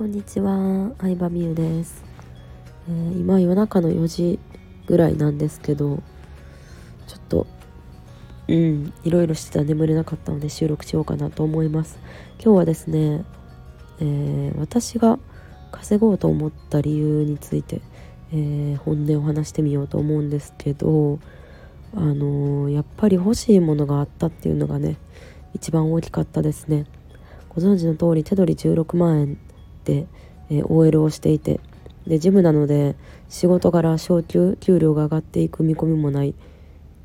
こんにちは、相葉美優です、えー、今夜中の4時ぐらいなんですけどちょっとうんいろいろしてた。ら眠れなかったので収録しようかなと思います。今日はですね、えー、私が稼ごうと思った理由について、えー、本音を話してみようと思うんですけどあのやっぱり欲しいものがあったっていうのがね一番大きかったですね。ご存知の通り手取り16万円で、えー、OL をしていてでジムなので仕事柄昇給給料が上がっていく見込みもないっ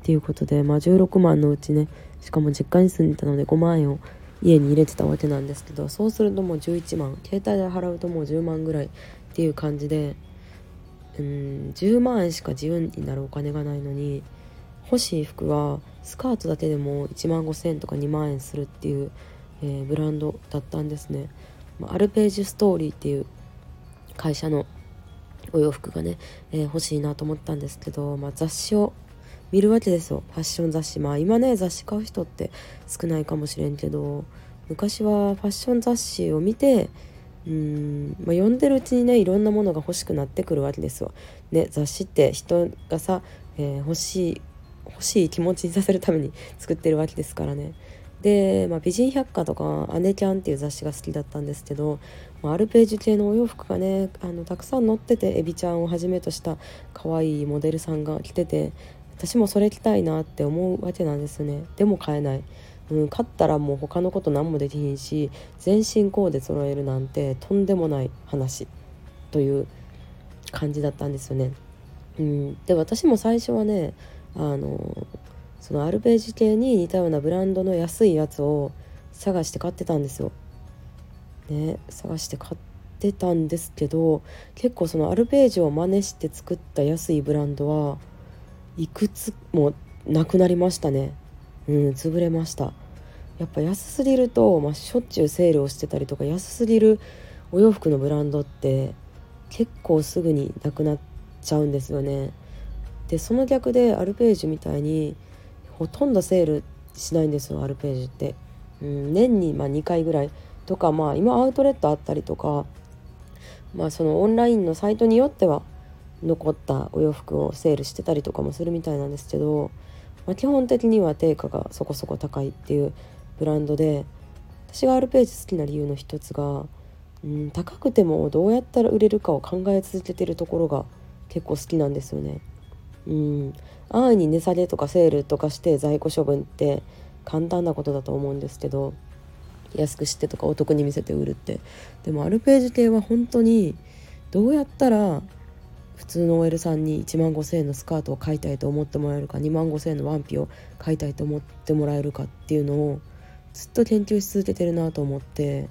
ていうことで、まあ、16万のうちねしかも実家に住んでたので5万円を家に入れてたわけなんですけどそうするともう11万携帯で払うともう10万ぐらいっていう感じでうん10万円しか自由になるお金がないのに欲しい服はスカートだけでも1万5,000円とか2万円するっていう、えー、ブランドだったんですね。アルページュストーリーっていう会社のお洋服がね、えー、欲しいなと思ったんですけど、まあ、雑誌を見るわけですよファッション雑誌まあ今ね雑誌買う人って少ないかもしれんけど昔はファッション雑誌を見てうん、まあ、読んでるうちにねいろんなものが欲しくなってくるわけですよ。ね、雑誌って人がさ、えー、欲しい欲しい気持ちにさせるために作ってるわけですからね。で、まあ、美人百科とか「姉ちゃん」っていう雑誌が好きだったんですけど、まあ、アルページ系のお洋服がねあのたくさん載っててエビちゃんをはじめとした可愛いモデルさんが着てて私もそれ着たいなって思うわけなんですね。でも買えない、うん、買ったらもう他のこと何もできひんし全身コーデ揃えるなんてとんでもない話。という感じだったんですよね。うん、で私も最初はねあのそのアルページ系に似たようなブランドの安いやつを探して買ってたんですよ。ね探して買ってたんですけど結構そのアルページを真似して作った安いブランドはいくつもなくなりましたね。うん潰れました。やっぱ安すぎると、まあ、しょっちゅうセールをしてたりとか安すぎるお洋服のブランドって結構すぐになくなっちゃうんですよね。でその逆でアルページみたいにほとんどセールしないんですよアルページって。うん、年にま2回ぐらいとかまあ今アウトレットあったりとかまあそのオンラインのサイトによっては残ったお洋服をセールしてたりとかもするみたいなんですけど、まあ、基本的には定価がそこそこ高いっていうブランドで私がアルページ好きな理由の一つが、うん、高くてもどうやったら売れるかを考え続けてるところが結構好きなんですよね。うん。安易に値下げとかセールとかして在庫処分って簡単なことだと思うんですけど安くしてとかお得に見せて売るって。でもアルページ系は本当にどうやったら普通の OL さんに1万5,000円のスカートを買いたいと思ってもらえるか2万5,000円のワンピを買いたいと思ってもらえるかっていうのをずっと研究し続けてるなと思って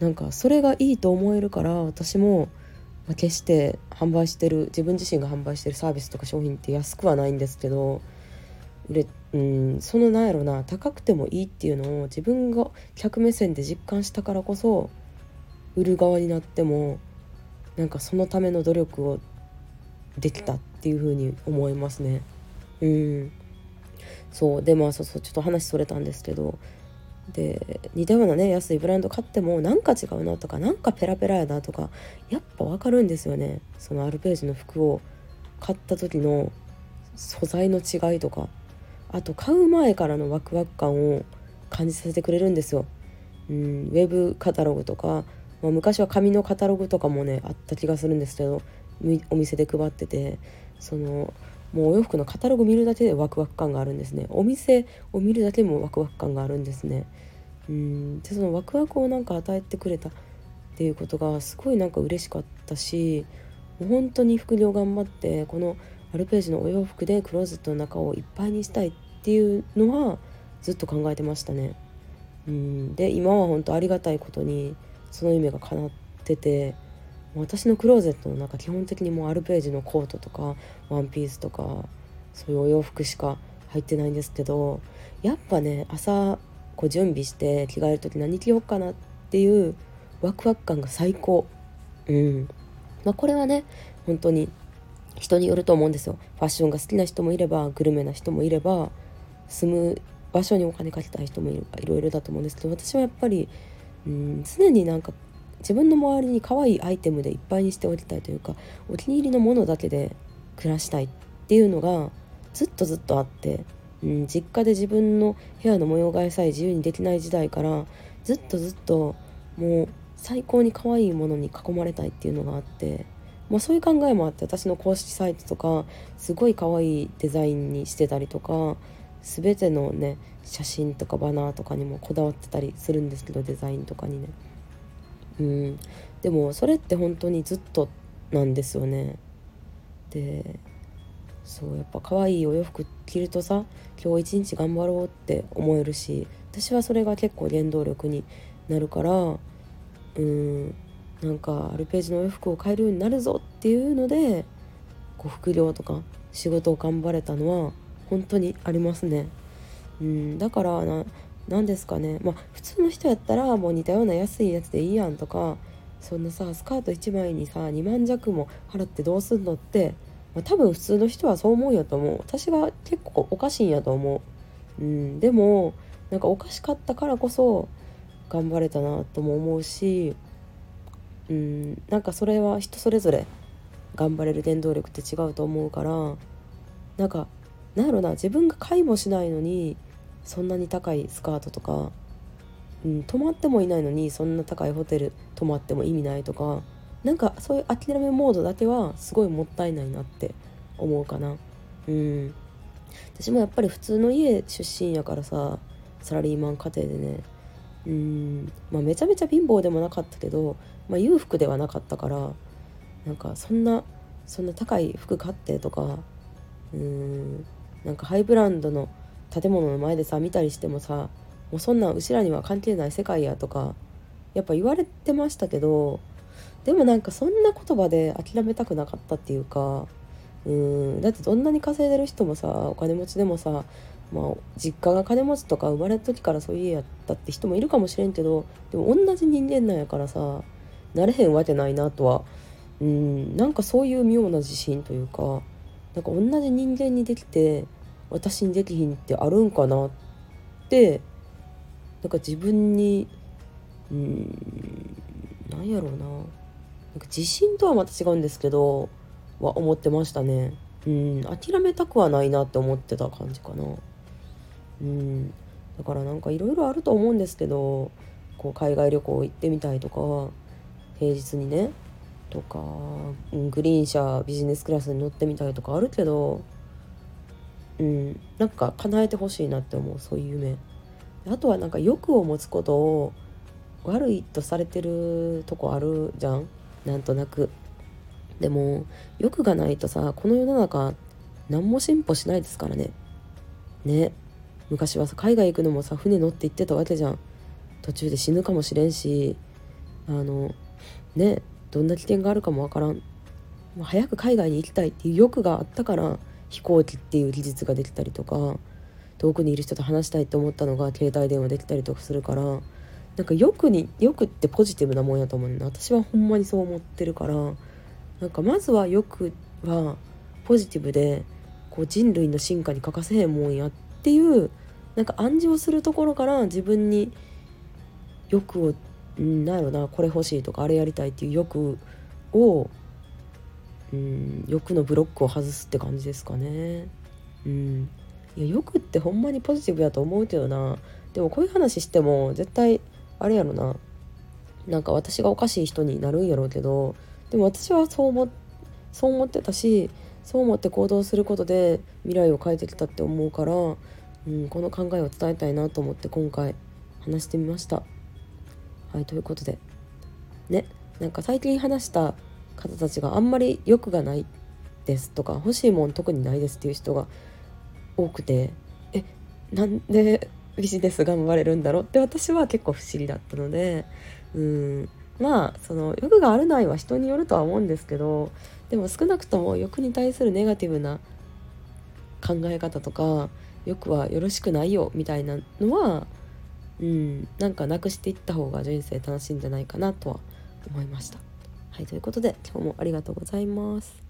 なんかそれがいいと思えるから私もまあ、決して販売してる自分自身が販売してるサービスとか商品って安くはないんですけど売れうんそのなんやろな高くてもいいっていうのを自分が客目線で実感したからこそ売る側になってもなんかそのための努力をできたっていう風に思いますね。うんそうでまあそうそうちょっと話それたんですけどで似たようなね安いブランド買ってもなんか違うなとかなんかペラペラやなとかやっぱ分かるんですよねそのアルページの服を買った時の素材の違いとかあと買う前からのワクワク感を感じさせてくれるんですよ。うん、ウェブカタログとか、まあ、昔は紙のカタログとかもねあった気がするんですけどお店で配っててそのもうお洋服のカタログ見るだけでワクワク感があるんですね。お店を見るだけでもワクワク感があるんですね。うん。でそのワクワクをなんか与えてくれたっていうことがすごいなんか嬉しかったし本当に副業頑張ってこのアルページのお洋服でクローゼットの中をいっぱいにしたいっていうのはずっと考えてましたね。うん。で今は本当ありがたいことにその夢が叶ってて私のクローゼットの中基本的にもうアルページのコートとかワンピースとかそういうお洋服しか入ってないんですけどやっぱね朝こう準備して着替える時何着ようかなっていうワクワク感が最高。うん。まあこれはね本当に人によると思うんですよ。ファッションが好きな人もいればグルメな人もいれば住む場所にお金かけたい人もいるいろいろだと思うんですけど私はやっぱりうん常になんか自分の周りに可愛いアイテムでいっぱいにしておきたいというかお気に入りのものだけで暮らしたいっていうのがずっとずっとあって、うん、実家で自分の部屋の模様替えさえ自由にできない時代からずっとずっともう最高に可愛いものに囲まれたいっていうのがあって、まあ、そういう考えもあって私の公式サイトとかすごい可愛いデザインにしてたりとか全てのね写真とかバナーとかにもこだわってたりするんですけどデザインとかにね。うんでもそれって本当にずっとなんですよねでそうやっぱ可愛いお洋服着るとさ今日一日頑張ろうって思えるし私はそれが結構原動力になるからうんなんかアルページのお洋服を買えるようになるぞっていうのでこう副業とか仕事を頑張れたのは本当にありますね。うん、だからな何ですかね。まあ普通の人やったらもう似たような安いやつでいいやんとかそんなさスカート1枚にさ2万弱も払ってどうすんのって、まあ、多分普通の人はそう思うんやと思う。私が結構おかしいんやと思う、うん、でもなんかおかしかったからこそ頑張れたなとも思うしうんなんかそれは人それぞれ頑張れる原動力って違うと思うからなんかなんやろな自分が買いもしないのにそんなに高いスカートとか、うん、泊まってもいないのにそんな高いホテル泊まっても意味ないとかなんかそういう諦めモードだけはすごいもったいないなって思うかな。うん。私もやっぱり普通の家出身やからさサラリーマン家庭でねうんまあめちゃめちゃ貧乏でもなかったけど、まあ、裕福ではなかったからなんかそんなそんな高い服買ってとかうんなんかハイブランドの建物の前でさ見たりしてもさもうそんなんうちらには関係ない世界やとかやっぱ言われてましたけどでもなんかそんな言葉で諦めたくなかったっていうかうんだってどんなに稼いでる人もさお金持ちでもさまあ実家が金持ちとか生まれた時からそういう家やったって人もいるかもしれんけどでも同じ人間なんやからさなれへんわけないなとはうんなんかそういう妙な自信というかなんか同じ人間にできて私にできひんってあるんかなってなんか自分にうんなんやろうな。なんか自信とはまた違うんですけどは思ってましたね。うん諦めたくはないなって思ってた感じかな。うんだからなんかいろいろあると思うんですけどこう海外旅行行ってみたいとか平日にねとか、グリーン車ビジネスクラスに乗ってみたいとかあるけどうん。なんか叶えてほしいなって思うそういう夢。あとはなんか欲を持つことを悪いとされてるとこあるじゃん。なんとなく。でも欲がないとさこの世の中何も進歩しないですからね。ね。昔はさ海外行くのもさ船乗って行ってたわけじゃん。途中で死ぬかもしれんしあのね。どんな危険があるかもわからん。もう早く海外に行きたいっていう欲があったから飛行機っていう技術ができたりとか遠くにいる人と話したいと思ったのが携帯電話できたりとかするからなんか欲に欲ってポジティブなもんやと思うね私はほんまにそう思ってるからなんかまずは欲はポジティブでこう人類の進化に欠かせへんもんやっていうなんか暗示をするところから自分に欲をなんやろなこれ欲しいとかあれやりたいっていう欲をうん欲のブロックを外すって感じですかね。うん。いや欲ってほんまにポジティブやと思うけどな。でもこういう話しても絶対あれやろな。なんか私がおかしい人になるんやろうけどでも私はそう思そう思ってたしそう思って行動することで未来を変えてきたって思うから、うん、この考えを伝えたいなと思って今回話してみました。はいということで。ね。なんか最近話した方たちがあんまり欲がないですとか欲しいもん特にないですっていう人が多くてえなんでビジネス頑張れるんだろう？って私は結構不思議だったのでうんまあその欲があるないは人によるとは思うんですけどでも少なくとも欲に対するネガティブな考え方とか欲はよろしくないよみたいなのはうんなんかなくしていった方が人生楽しいんじゃないかなとは思いました。はいということで今日もありがとうございます。